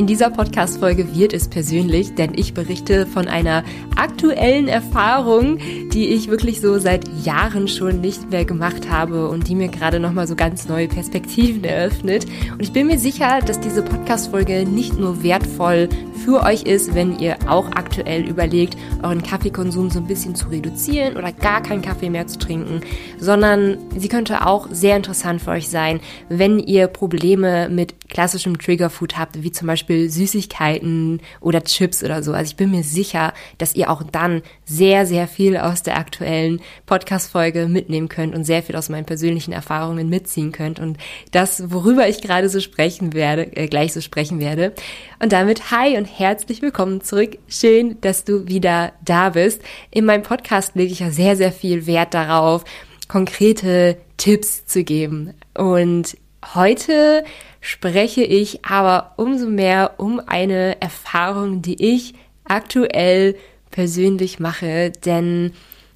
In dieser Podcast-Folge wird es persönlich, denn ich berichte von einer aktuellen Erfahrung, die ich wirklich so seit Jahren schon nicht mehr gemacht habe und die mir gerade nochmal so ganz neue Perspektiven eröffnet. Und ich bin mir sicher, dass diese Podcast-Folge nicht nur wertvoll für euch ist, wenn ihr auch aktuell überlegt, euren Kaffeekonsum so ein bisschen zu reduzieren oder gar keinen Kaffee mehr zu trinken, sondern sie könnte auch sehr interessant für euch sein, wenn ihr Probleme mit klassischem Triggerfood habt, wie zum Beispiel Süßigkeiten oder Chips oder so. Also ich bin mir sicher, dass ihr auch dann sehr, sehr viel aus der aktuellen Podcast-Folge mitnehmen könnt und sehr viel aus meinen persönlichen Erfahrungen mitziehen könnt. Und das, worüber ich gerade so sprechen werde, äh, gleich so sprechen werde. Und damit hi und herzlich willkommen zurück. Schön, dass du wieder da bist. In meinem Podcast lege ich ja sehr, sehr viel Wert darauf, konkrete Tipps zu geben. Und heute spreche ich aber umso mehr um eine Erfahrung, die ich aktuell persönlich mache, denn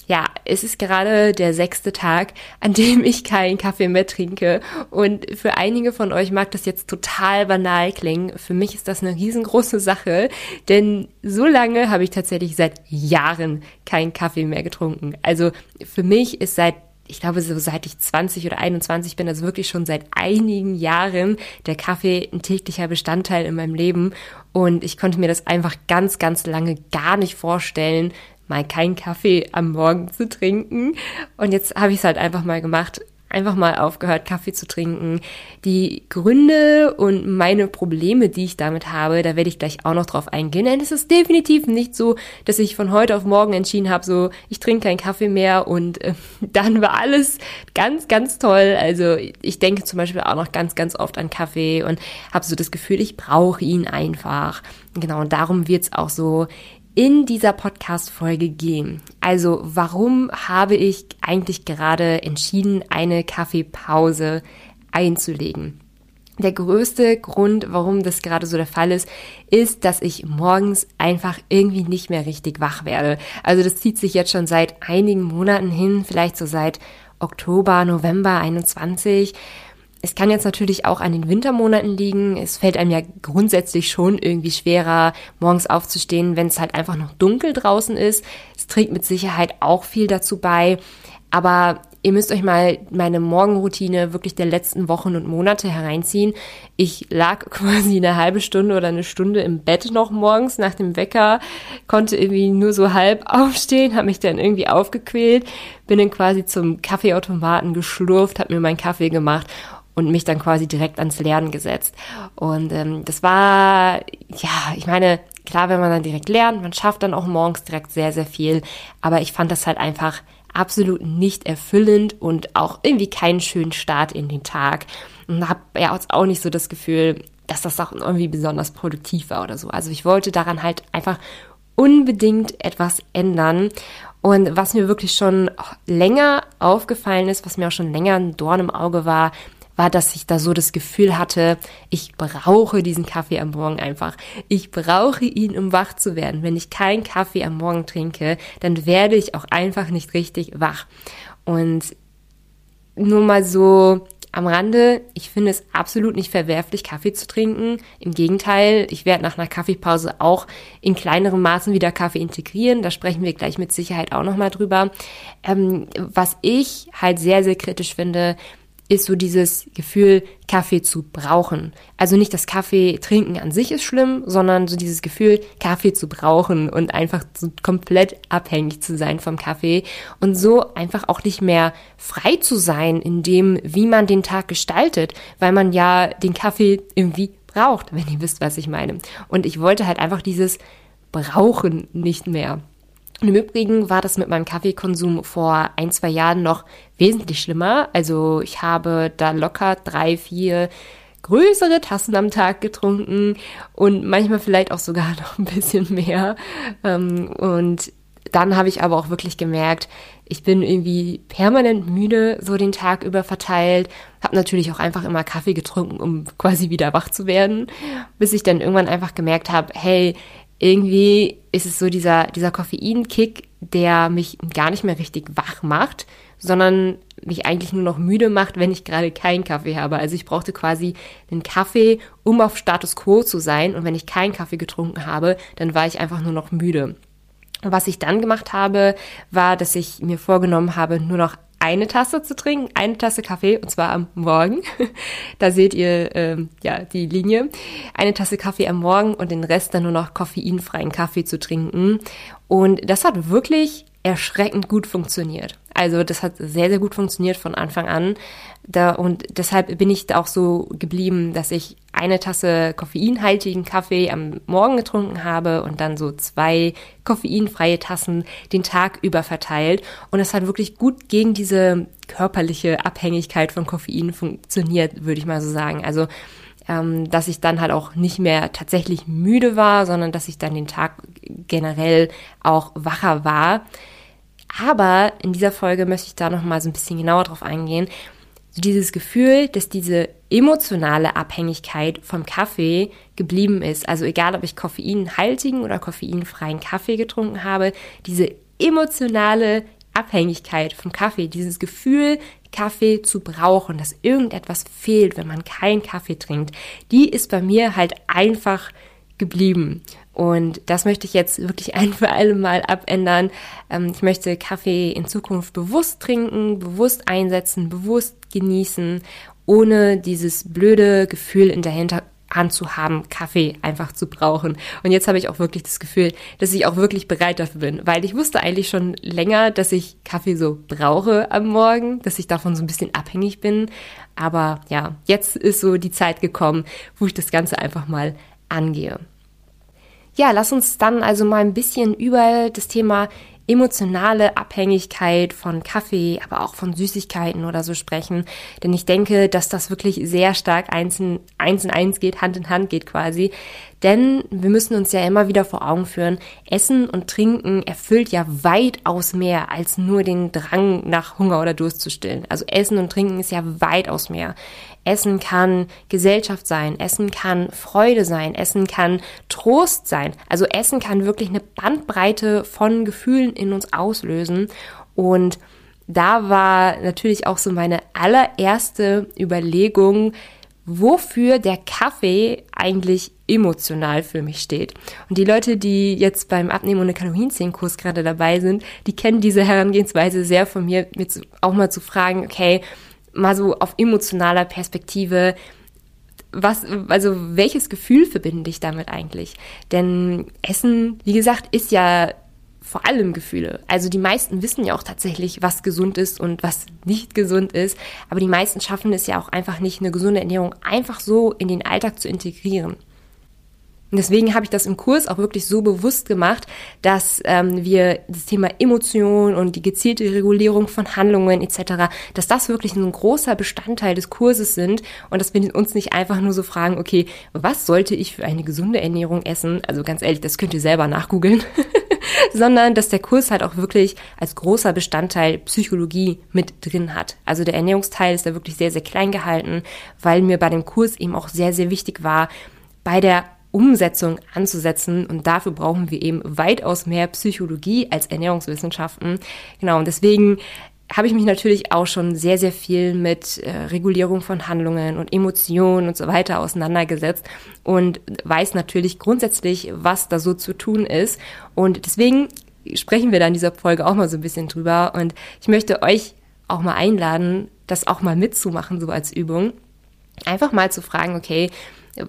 ja, es ist gerade der sechste Tag, an dem ich keinen Kaffee mehr trinke. Und für einige von euch mag das jetzt total banal klingen. Für mich ist das eine riesengroße Sache, denn so lange habe ich tatsächlich seit Jahren keinen Kaffee mehr getrunken. Also für mich ist seit ich glaube, so seit ich 20 oder 21 bin, also wirklich schon seit einigen Jahren, der Kaffee ein täglicher Bestandteil in meinem Leben. Und ich konnte mir das einfach ganz, ganz lange gar nicht vorstellen, mal keinen Kaffee am Morgen zu trinken. Und jetzt habe ich es halt einfach mal gemacht einfach mal aufgehört, Kaffee zu trinken. Die Gründe und meine Probleme, die ich damit habe, da werde ich gleich auch noch drauf eingehen. Denn es ist definitiv nicht so, dass ich von heute auf morgen entschieden habe, so ich trinke keinen Kaffee mehr und äh, dann war alles ganz, ganz toll. Also ich denke zum Beispiel auch noch ganz, ganz oft an Kaffee und habe so das Gefühl, ich brauche ihn einfach. Genau, und darum wird es auch so in dieser Podcast-Folge gehen. Also, warum habe ich eigentlich gerade entschieden, eine Kaffeepause einzulegen? Der größte Grund, warum das gerade so der Fall ist, ist, dass ich morgens einfach irgendwie nicht mehr richtig wach werde. Also das zieht sich jetzt schon seit einigen Monaten hin, vielleicht so seit Oktober, November 21 es kann jetzt natürlich auch an den Wintermonaten liegen. Es fällt einem ja grundsätzlich schon irgendwie schwerer, morgens aufzustehen, wenn es halt einfach noch dunkel draußen ist. Es trägt mit Sicherheit auch viel dazu bei. Aber ihr müsst euch mal meine Morgenroutine wirklich der letzten Wochen und Monate hereinziehen. Ich lag quasi eine halbe Stunde oder eine Stunde im Bett noch morgens nach dem Wecker, konnte irgendwie nur so halb aufstehen, habe mich dann irgendwie aufgequält, bin dann quasi zum Kaffeeautomaten geschlurft, habe mir meinen Kaffee gemacht und mich dann quasi direkt ans Lernen gesetzt. Und ähm, das war, ja, ich meine, klar, wenn man dann direkt lernt, man schafft dann auch morgens direkt sehr, sehr viel. Aber ich fand das halt einfach absolut nicht erfüllend und auch irgendwie keinen schönen Start in den Tag. Und habe ja auch nicht so das Gefühl, dass das auch irgendwie besonders produktiv war oder so. Also ich wollte daran halt einfach unbedingt etwas ändern. Und was mir wirklich schon länger aufgefallen ist, was mir auch schon länger ein Dorn im Auge war, war, dass ich da so das Gefühl hatte, ich brauche diesen Kaffee am Morgen einfach. Ich brauche ihn, um wach zu werden. Wenn ich keinen Kaffee am Morgen trinke, dann werde ich auch einfach nicht richtig wach. Und nur mal so am Rande, ich finde es absolut nicht verwerflich, Kaffee zu trinken. Im Gegenteil, ich werde nach einer Kaffeepause auch in kleinerem Maßen wieder Kaffee integrieren. Da sprechen wir gleich mit Sicherheit auch nochmal drüber. Ähm, was ich halt sehr, sehr kritisch finde, ist so dieses Gefühl, Kaffee zu brauchen. Also nicht das Kaffee trinken an sich ist schlimm, sondern so dieses Gefühl, Kaffee zu brauchen und einfach so komplett abhängig zu sein vom Kaffee und so einfach auch nicht mehr frei zu sein in dem, wie man den Tag gestaltet, weil man ja den Kaffee irgendwie braucht, wenn ihr wisst, was ich meine. Und ich wollte halt einfach dieses Brauchen nicht mehr. Und im Übrigen war das mit meinem Kaffeekonsum vor ein, zwei Jahren noch wesentlich schlimmer. Also ich habe da locker drei, vier größere Tassen am Tag getrunken und manchmal vielleicht auch sogar noch ein bisschen mehr. Ähm, und dann habe ich aber auch wirklich gemerkt, ich bin irgendwie permanent müde, so den Tag über verteilt. Habe natürlich auch einfach immer Kaffee getrunken, um quasi wieder wach zu werden, bis ich dann irgendwann einfach gemerkt habe, hey, irgendwie ist es so dieser, dieser Koffeinkick, der mich gar nicht mehr richtig wach macht, sondern mich eigentlich nur noch müde macht, wenn ich gerade keinen Kaffee habe. Also ich brauchte quasi einen Kaffee, um auf Status quo zu sein. Und wenn ich keinen Kaffee getrunken habe, dann war ich einfach nur noch müde. Und was ich dann gemacht habe, war, dass ich mir vorgenommen habe, nur noch eine Tasse zu trinken, eine Tasse Kaffee und zwar am Morgen. da seht ihr ähm, ja die Linie. Eine Tasse Kaffee am Morgen und den Rest dann nur noch koffeinfreien Kaffee zu trinken. Und das hat wirklich erschreckend gut funktioniert. Also das hat sehr, sehr gut funktioniert von Anfang an. Da, und deshalb bin ich auch so geblieben, dass ich eine Tasse koffeinhaltigen Kaffee am Morgen getrunken habe und dann so zwei koffeinfreie Tassen den Tag über verteilt. Und es hat wirklich gut gegen diese körperliche Abhängigkeit von Koffein funktioniert, würde ich mal so sagen. Also ähm, dass ich dann halt auch nicht mehr tatsächlich müde war, sondern dass ich dann den Tag generell auch wacher war. Aber in dieser Folge möchte ich da noch mal so ein bisschen genauer drauf eingehen. So dieses Gefühl, dass diese emotionale Abhängigkeit vom Kaffee geblieben ist. Also egal, ob ich koffeinhaltigen oder koffeinfreien Kaffee getrunken habe, diese emotionale Abhängigkeit vom Kaffee, dieses Gefühl, Kaffee zu brauchen, dass irgendetwas fehlt, wenn man keinen Kaffee trinkt, die ist bei mir halt einfach geblieben. Und das möchte ich jetzt wirklich ein für alle Mal abändern. Ähm, ich möchte Kaffee in Zukunft bewusst trinken, bewusst einsetzen, bewusst genießen, ohne dieses blöde Gefühl in der Hinterhand zu haben, Kaffee einfach zu brauchen. Und jetzt habe ich auch wirklich das Gefühl, dass ich auch wirklich bereit dafür bin, weil ich wusste eigentlich schon länger, dass ich Kaffee so brauche am Morgen, dass ich davon so ein bisschen abhängig bin. Aber ja, jetzt ist so die Zeit gekommen, wo ich das Ganze einfach mal angehe. Ja, lass uns dann also mal ein bisschen über das Thema emotionale Abhängigkeit von Kaffee, aber auch von Süßigkeiten oder so sprechen. Denn ich denke, dass das wirklich sehr stark eins in, eins in eins geht, Hand in Hand geht quasi. Denn wir müssen uns ja immer wieder vor Augen führen, Essen und Trinken erfüllt ja weitaus mehr als nur den Drang nach Hunger oder Durst zu stillen. Also Essen und Trinken ist ja weitaus mehr. Essen kann Gesellschaft sein, Essen kann Freude sein, Essen kann Trost sein. Also Essen kann wirklich eine Bandbreite von Gefühlen in uns auslösen. Und da war natürlich auch so meine allererste Überlegung, wofür der Kaffee eigentlich emotional für mich steht. Und die Leute, die jetzt beim Abnehmen ohne Kalorienzählenkurs gerade dabei sind, die kennen diese Herangehensweise sehr von mir, mir auch mal zu fragen, okay, mal so auf emotionaler Perspektive, was, also welches Gefühl verbinde ich damit eigentlich? Denn Essen, wie gesagt, ist ja vor allem Gefühle. Also die meisten wissen ja auch tatsächlich, was gesund ist und was nicht gesund ist. Aber die meisten schaffen es ja auch einfach nicht, eine gesunde Ernährung einfach so in den Alltag zu integrieren. Und deswegen habe ich das im Kurs auch wirklich so bewusst gemacht, dass ähm, wir das Thema Emotion und die gezielte Regulierung von Handlungen etc., dass das wirklich ein großer Bestandteil des Kurses sind und dass wir uns nicht einfach nur so fragen, okay, was sollte ich für eine gesunde Ernährung essen? Also ganz ehrlich, das könnt ihr selber nachgoogeln. sondern dass der Kurs halt auch wirklich als großer Bestandteil Psychologie mit drin hat. Also der Ernährungsteil ist da wirklich sehr, sehr klein gehalten, weil mir bei dem Kurs eben auch sehr, sehr wichtig war, bei der Umsetzung anzusetzen. Und dafür brauchen wir eben weitaus mehr Psychologie als Ernährungswissenschaften. Genau, und deswegen habe ich mich natürlich auch schon sehr, sehr viel mit äh, Regulierung von Handlungen und Emotionen und so weiter auseinandergesetzt und weiß natürlich grundsätzlich, was da so zu tun ist. Und deswegen sprechen wir da in dieser Folge auch mal so ein bisschen drüber. Und ich möchte euch auch mal einladen, das auch mal mitzumachen, so als Übung. Einfach mal zu fragen, okay,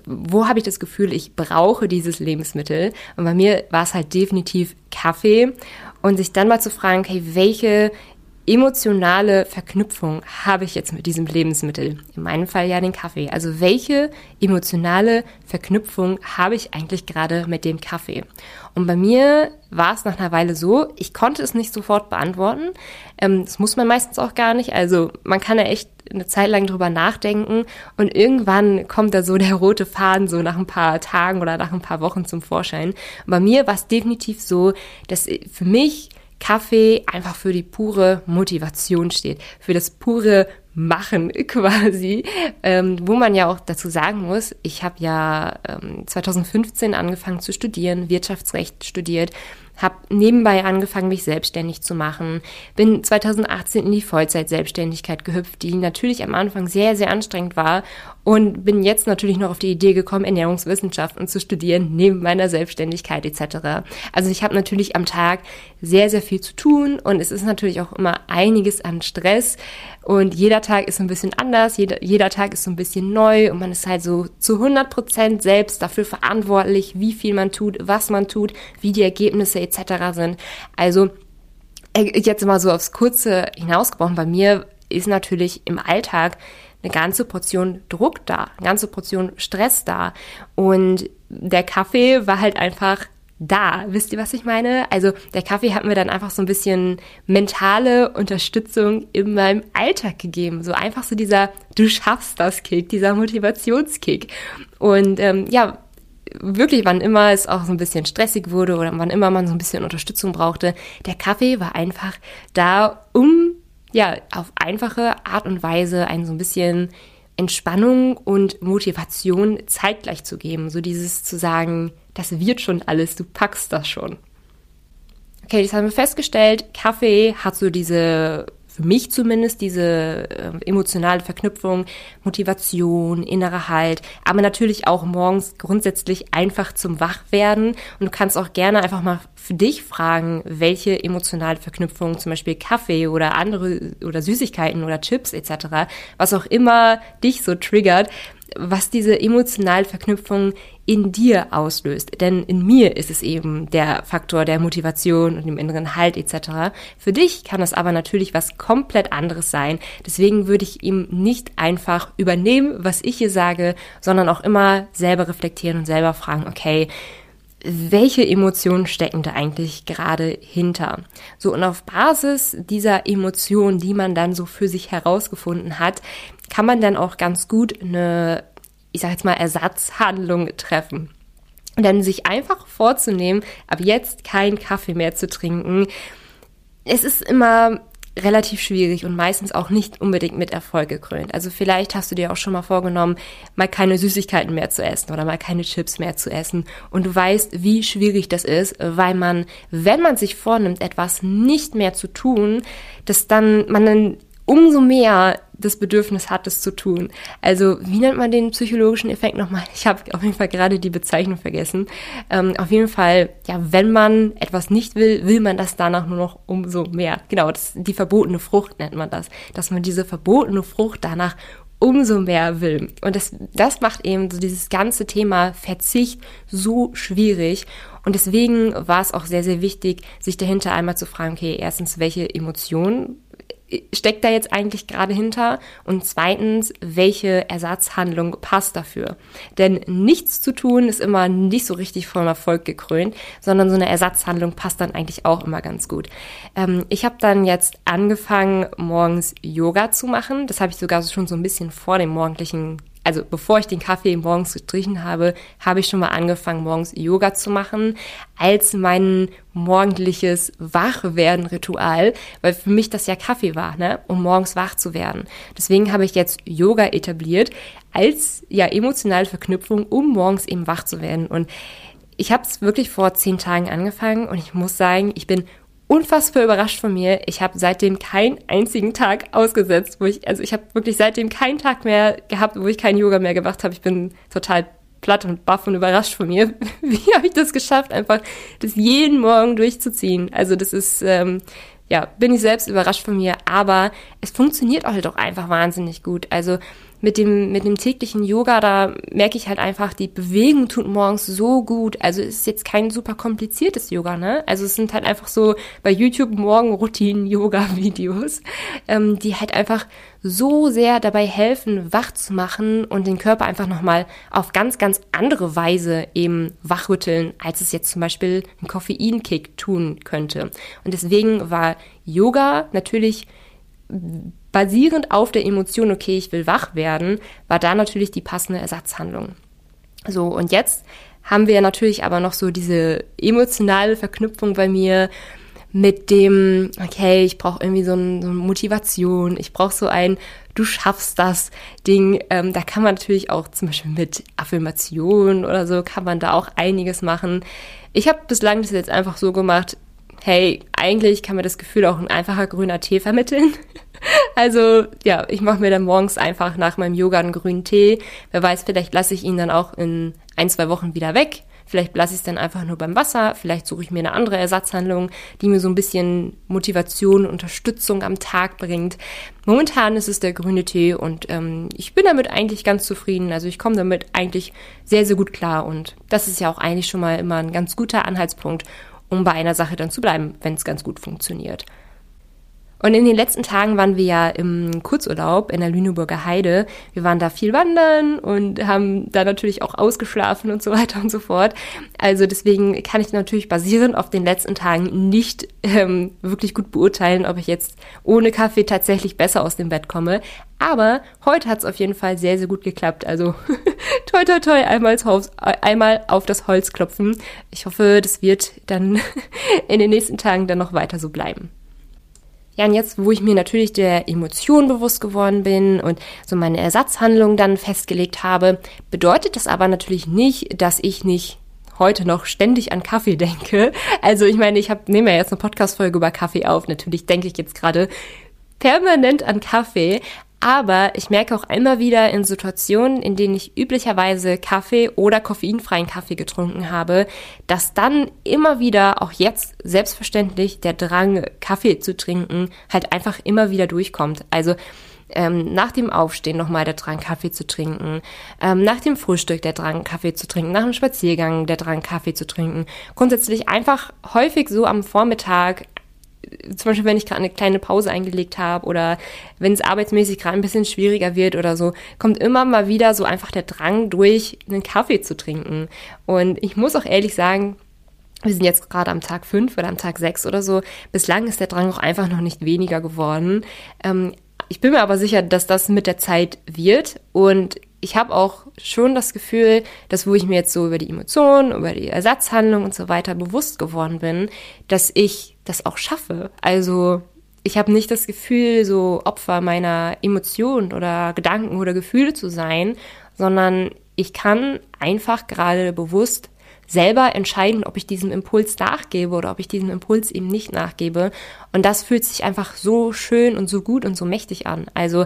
wo habe ich das Gefühl, ich brauche dieses Lebensmittel? Und bei mir war es halt definitiv Kaffee. Und sich dann mal zu fragen, okay, welche emotionale Verknüpfung habe ich jetzt mit diesem Lebensmittel? In meinem Fall ja den Kaffee. Also welche emotionale Verknüpfung habe ich eigentlich gerade mit dem Kaffee? Und bei mir war es nach einer Weile so, ich konnte es nicht sofort beantworten. Ähm, das muss man meistens auch gar nicht. Also man kann ja echt eine Zeit lang drüber nachdenken und irgendwann kommt da so der rote Faden so nach ein paar Tagen oder nach ein paar Wochen zum Vorschein. Und bei mir war es definitiv so, dass für mich Kaffee einfach für die pure Motivation steht, für das pure machen quasi, ähm, wo man ja auch dazu sagen muss, ich habe ja ähm, 2015 angefangen zu studieren, Wirtschaftsrecht studiert, habe nebenbei angefangen, mich selbstständig zu machen, bin 2018 in die Vollzeit-Selbstständigkeit gehüpft, die natürlich am Anfang sehr, sehr anstrengend war und bin jetzt natürlich noch auf die Idee gekommen, Ernährungswissenschaften zu studieren, neben meiner Selbstständigkeit etc. Also ich habe natürlich am Tag sehr, sehr viel zu tun und es ist natürlich auch immer einiges an Stress und jeder Tag ist ein bisschen anders, jeder, jeder Tag ist so ein bisschen neu und man ist halt so zu 100 Prozent selbst dafür verantwortlich, wie viel man tut, was man tut, wie die Ergebnisse etc. sind. Also äh, jetzt mal so aufs Kurze hinausgebrochen, bei mir ist natürlich im Alltag eine ganze Portion Druck da, eine ganze Portion Stress da. Und der Kaffee war halt einfach da. Wisst ihr, was ich meine? Also der Kaffee hat mir dann einfach so ein bisschen mentale Unterstützung in meinem Alltag gegeben. So einfach so dieser Du schaffst das Kick, dieser Motivationskick. Und ähm, ja, wirklich, wann immer es auch so ein bisschen stressig wurde oder wann immer man so ein bisschen Unterstützung brauchte, der Kaffee war einfach da, um ja, auf einfache Art und Weise ein so ein bisschen Entspannung und Motivation zeitgleich zu geben. So dieses zu sagen, das wird schon alles, du packst das schon. Okay, das haben wir festgestellt. Kaffee hat so diese für mich zumindest diese äh, emotionale Verknüpfung, Motivation, innerer Halt, aber natürlich auch morgens grundsätzlich einfach zum Wachwerden. Und du kannst auch gerne einfach mal für dich fragen, welche emotionale Verknüpfung, zum Beispiel Kaffee oder andere oder Süßigkeiten oder Chips etc., was auch immer dich so triggert, was diese emotionale Verknüpfung in dir auslöst. Denn in mir ist es eben der Faktor der Motivation und dem inneren Halt etc. Für dich kann das aber natürlich was komplett anderes sein. Deswegen würde ich ihm nicht einfach übernehmen, was ich hier sage, sondern auch immer selber reflektieren und selber fragen, okay, welche Emotionen stecken da eigentlich gerade hinter? So, und auf Basis dieser Emotionen, die man dann so für sich herausgefunden hat, kann man dann auch ganz gut eine, ich sag jetzt mal, Ersatzhandlung treffen. Und dann sich einfach vorzunehmen, ab jetzt keinen Kaffee mehr zu trinken. Es ist immer relativ schwierig und meistens auch nicht unbedingt mit Erfolg gekrönt. Also vielleicht hast du dir auch schon mal vorgenommen, mal keine Süßigkeiten mehr zu essen oder mal keine Chips mehr zu essen. Und du weißt, wie schwierig das ist, weil man, wenn man sich vornimmt, etwas nicht mehr zu tun, dass dann man dann umso mehr das Bedürfnis hat, es zu tun. Also wie nennt man den psychologischen Effekt nochmal? Ich habe auf jeden Fall gerade die Bezeichnung vergessen. Ähm, auf jeden Fall, ja, wenn man etwas nicht will, will man das danach nur noch umso mehr. Genau, das, die verbotene Frucht nennt man das. Dass man diese verbotene Frucht danach umso mehr will. Und das, das macht eben so dieses ganze Thema Verzicht so schwierig. Und deswegen war es auch sehr, sehr wichtig, sich dahinter einmal zu fragen, okay, erstens, welche Emotionen steckt da jetzt eigentlich gerade hinter? Und zweitens, welche Ersatzhandlung passt dafür? Denn nichts zu tun ist immer nicht so richtig vom Erfolg gekrönt, sondern so eine Ersatzhandlung passt dann eigentlich auch immer ganz gut. Ähm, ich habe dann jetzt angefangen, morgens Yoga zu machen. Das habe ich sogar schon so ein bisschen vor dem morgendlichen also bevor ich den Kaffee morgens gestrichen habe, habe ich schon mal angefangen, morgens Yoga zu machen, als mein morgendliches Wachwerden-Ritual, weil für mich das ja Kaffee war, ne, um morgens wach zu werden. Deswegen habe ich jetzt Yoga etabliert als ja emotionale Verknüpfung, um morgens eben wach zu werden. Und ich habe es wirklich vor zehn Tagen angefangen und ich muss sagen, ich bin unfassbar überrascht von mir. Ich habe seitdem keinen einzigen Tag ausgesetzt, wo ich, also ich habe wirklich seitdem keinen Tag mehr gehabt, wo ich kein Yoga mehr gemacht habe. Ich bin total platt und baff und überrascht von mir. Wie habe ich das geschafft, einfach das jeden Morgen durchzuziehen? Also das ist, ähm, ja, bin ich selbst überrascht von mir, aber es funktioniert halt auch einfach wahnsinnig gut. Also mit dem, mit dem täglichen Yoga, da merke ich halt einfach, die Bewegung tut morgens so gut. Also es ist jetzt kein super kompliziertes Yoga, ne? Also es sind halt einfach so bei YouTube Morgenroutinen-Yoga-Videos, ähm, die halt einfach so sehr dabei helfen, wach zu machen und den Körper einfach nochmal auf ganz, ganz andere Weise eben wachrütteln, als es jetzt zum Beispiel ein Koffeinkick tun könnte. Und deswegen war Yoga natürlich basierend auf der Emotion, okay, ich will wach werden, war da natürlich die passende Ersatzhandlung. So, und jetzt haben wir natürlich aber noch so diese emotionale Verknüpfung bei mir mit dem, okay, ich brauche irgendwie so, ein, so eine Motivation, ich brauche so ein Du schaffst das Ding. Ähm, da kann man natürlich auch zum Beispiel mit Affirmationen oder so, kann man da auch einiges machen. Ich habe bislang das jetzt einfach so gemacht, hey, eigentlich kann mir das Gefühl auch ein einfacher grüner Tee vermitteln. Also ja, ich mache mir dann morgens einfach nach meinem Yoga einen grünen Tee. Wer weiß, vielleicht lasse ich ihn dann auch in ein, zwei Wochen wieder weg. Vielleicht lasse ich es dann einfach nur beim Wasser. Vielleicht suche ich mir eine andere Ersatzhandlung, die mir so ein bisschen Motivation, Unterstützung am Tag bringt. Momentan ist es der grüne Tee und ähm, ich bin damit eigentlich ganz zufrieden. Also ich komme damit eigentlich sehr, sehr gut klar und das ist ja auch eigentlich schon mal immer ein ganz guter Anhaltspunkt, um bei einer Sache dann zu bleiben, wenn es ganz gut funktioniert. Und in den letzten Tagen waren wir ja im Kurzurlaub in der Lüneburger Heide. Wir waren da viel wandern und haben da natürlich auch ausgeschlafen und so weiter und so fort. Also deswegen kann ich natürlich basierend auf den letzten Tagen nicht ähm, wirklich gut beurteilen, ob ich jetzt ohne Kaffee tatsächlich besser aus dem Bett komme. Aber heute hat es auf jeden Fall sehr, sehr gut geklappt. Also toi toi toi, einmal, Haus, einmal auf das Holz klopfen. Ich hoffe, das wird dann in den nächsten Tagen dann noch weiter so bleiben. Ja, und jetzt, wo ich mir natürlich der Emotion bewusst geworden bin und so meine Ersatzhandlung dann festgelegt habe, bedeutet das aber natürlich nicht, dass ich nicht heute noch ständig an Kaffee denke. Also ich meine, ich hab, nehme ja jetzt eine Podcast-Folge über Kaffee auf. Natürlich denke ich jetzt gerade permanent an Kaffee, aber ich merke auch immer wieder in Situationen, in denen ich üblicherweise Kaffee oder koffeinfreien Kaffee getrunken habe, dass dann immer wieder, auch jetzt selbstverständlich, der Drang, Kaffee zu trinken, halt einfach immer wieder durchkommt. Also ähm, nach dem Aufstehen nochmal der Drang, Kaffee zu trinken, ähm, nach dem Frühstück der Drang, Kaffee zu trinken, nach dem Spaziergang der Drang, Kaffee zu trinken. Grundsätzlich einfach häufig so am Vormittag zum Beispiel, wenn ich gerade eine kleine Pause eingelegt habe oder wenn es arbeitsmäßig gerade ein bisschen schwieriger wird oder so, kommt immer mal wieder so einfach der Drang durch, einen Kaffee zu trinken. Und ich muss auch ehrlich sagen, wir sind jetzt gerade am Tag 5 oder am Tag 6 oder so. Bislang ist der Drang auch einfach noch nicht weniger geworden. Ähm, ich bin mir aber sicher, dass das mit der Zeit wird und ich habe auch schon das Gefühl, dass wo ich mir jetzt so über die Emotionen, über die Ersatzhandlung und so weiter bewusst geworden bin, dass ich das auch schaffe. Also ich habe nicht das Gefühl, so Opfer meiner Emotionen oder Gedanken oder Gefühle zu sein, sondern ich kann einfach gerade bewusst selber entscheiden, ob ich diesem Impuls nachgebe oder ob ich diesem Impuls eben nicht nachgebe. Und das fühlt sich einfach so schön und so gut und so mächtig an. Also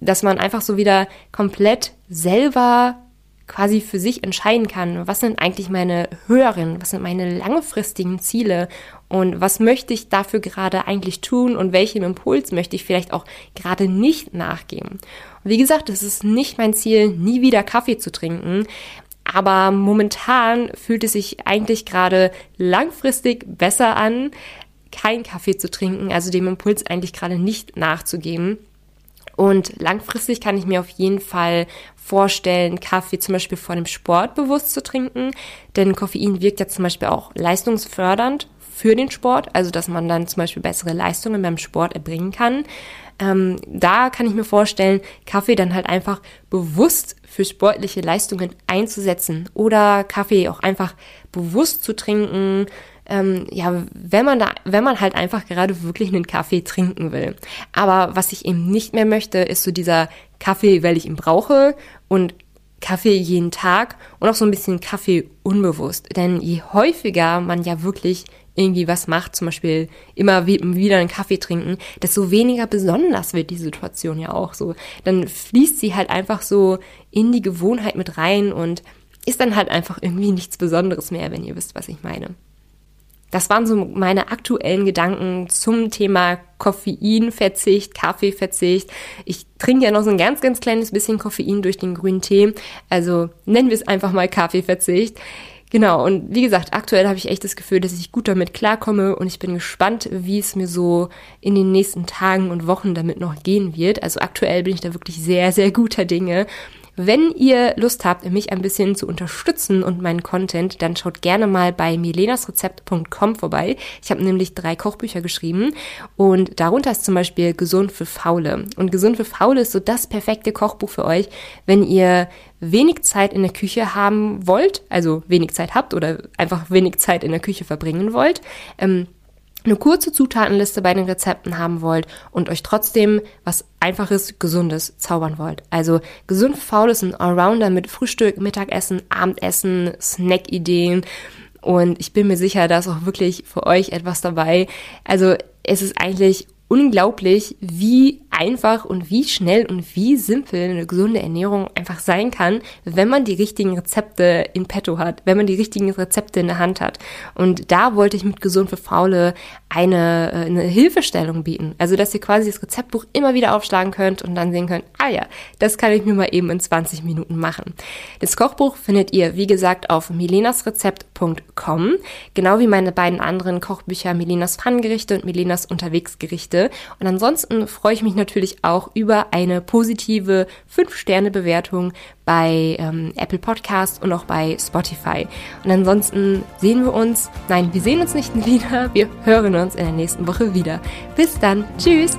dass man einfach so wieder komplett selber quasi für sich entscheiden kann, was sind eigentlich meine höheren, was sind meine langfristigen Ziele und was möchte ich dafür gerade eigentlich tun und welchem Impuls möchte ich vielleicht auch gerade nicht nachgeben. Und wie gesagt, es ist nicht mein Ziel, nie wieder Kaffee zu trinken, aber momentan fühlt es sich eigentlich gerade langfristig besser an, keinen Kaffee zu trinken, also dem Impuls eigentlich gerade nicht nachzugeben. Und langfristig kann ich mir auf jeden Fall vorstellen, Kaffee zum Beispiel vor dem Sport bewusst zu trinken. Denn Koffein wirkt ja zum Beispiel auch leistungsfördernd für den Sport, also dass man dann zum Beispiel bessere Leistungen beim Sport erbringen kann. Ähm, da kann ich mir vorstellen, Kaffee dann halt einfach bewusst für sportliche Leistungen einzusetzen oder Kaffee auch einfach bewusst zu trinken, ähm, ja, wenn man da, wenn man halt einfach gerade wirklich einen Kaffee trinken will. Aber was ich eben nicht mehr möchte, ist so dieser Kaffee, weil ich ihn brauche und Kaffee jeden Tag und auch so ein bisschen Kaffee unbewusst. Denn je häufiger man ja wirklich irgendwie was macht, zum Beispiel immer wieder einen Kaffee trinken, desto weniger besonders wird die Situation ja auch so. Dann fließt sie halt einfach so in die Gewohnheit mit rein und ist dann halt einfach irgendwie nichts Besonderes mehr, wenn ihr wisst, was ich meine. Das waren so meine aktuellen Gedanken zum Thema Koffeinverzicht, Kaffeeverzicht. Ich trinke ja noch so ein ganz, ganz kleines bisschen Koffein durch den grünen Tee. Also nennen wir es einfach mal Kaffeeverzicht. Genau, und wie gesagt, aktuell habe ich echt das Gefühl, dass ich gut damit klarkomme und ich bin gespannt, wie es mir so in den nächsten Tagen und Wochen damit noch gehen wird. Also aktuell bin ich da wirklich sehr, sehr guter Dinge wenn ihr Lust habt, mich ein bisschen zu unterstützen und meinen Content, dann schaut gerne mal bei milenasrezept.com vorbei. Ich habe nämlich drei Kochbücher geschrieben und darunter ist zum Beispiel Gesund für Faule. Und Gesund für Faule ist so das perfekte Kochbuch für euch, wenn ihr wenig Zeit in der Küche haben wollt, also wenig Zeit habt oder einfach wenig Zeit in der Küche verbringen wollt. Ähm, eine kurze Zutatenliste bei den Rezepten haben wollt und euch trotzdem was einfaches, gesundes zaubern wollt. Also gesund faul ist ein Allrounder mit Frühstück, Mittagessen, Abendessen, Snack-Ideen. Und ich bin mir sicher, da ist auch wirklich für euch etwas dabei. Also es ist eigentlich unglaublich, wie einfach und wie schnell und wie simpel eine gesunde Ernährung einfach sein kann, wenn man die richtigen Rezepte in petto hat, wenn man die richtigen Rezepte in der Hand hat. Und da wollte ich mit Gesund für Faule eine, äh, eine Hilfestellung bieten. Also, dass ihr quasi das Rezeptbuch immer wieder aufschlagen könnt und dann sehen könnt, ah ja, das kann ich mir mal eben in 20 Minuten machen. Das Kochbuch findet ihr, wie gesagt, auf milenasrezept.com, genau wie meine beiden anderen Kochbücher Milenas Pfannengerichte und Milenas Unterwegsgerichte. Und ansonsten freue ich mich natürlich auch über eine positive 5-Sterne-Bewertung bei ähm, Apple Podcast und auch bei Spotify. Und ansonsten sehen wir uns, nein, wir sehen uns nicht wieder, wir hören uns in der nächsten Woche wieder. Bis dann, tschüss!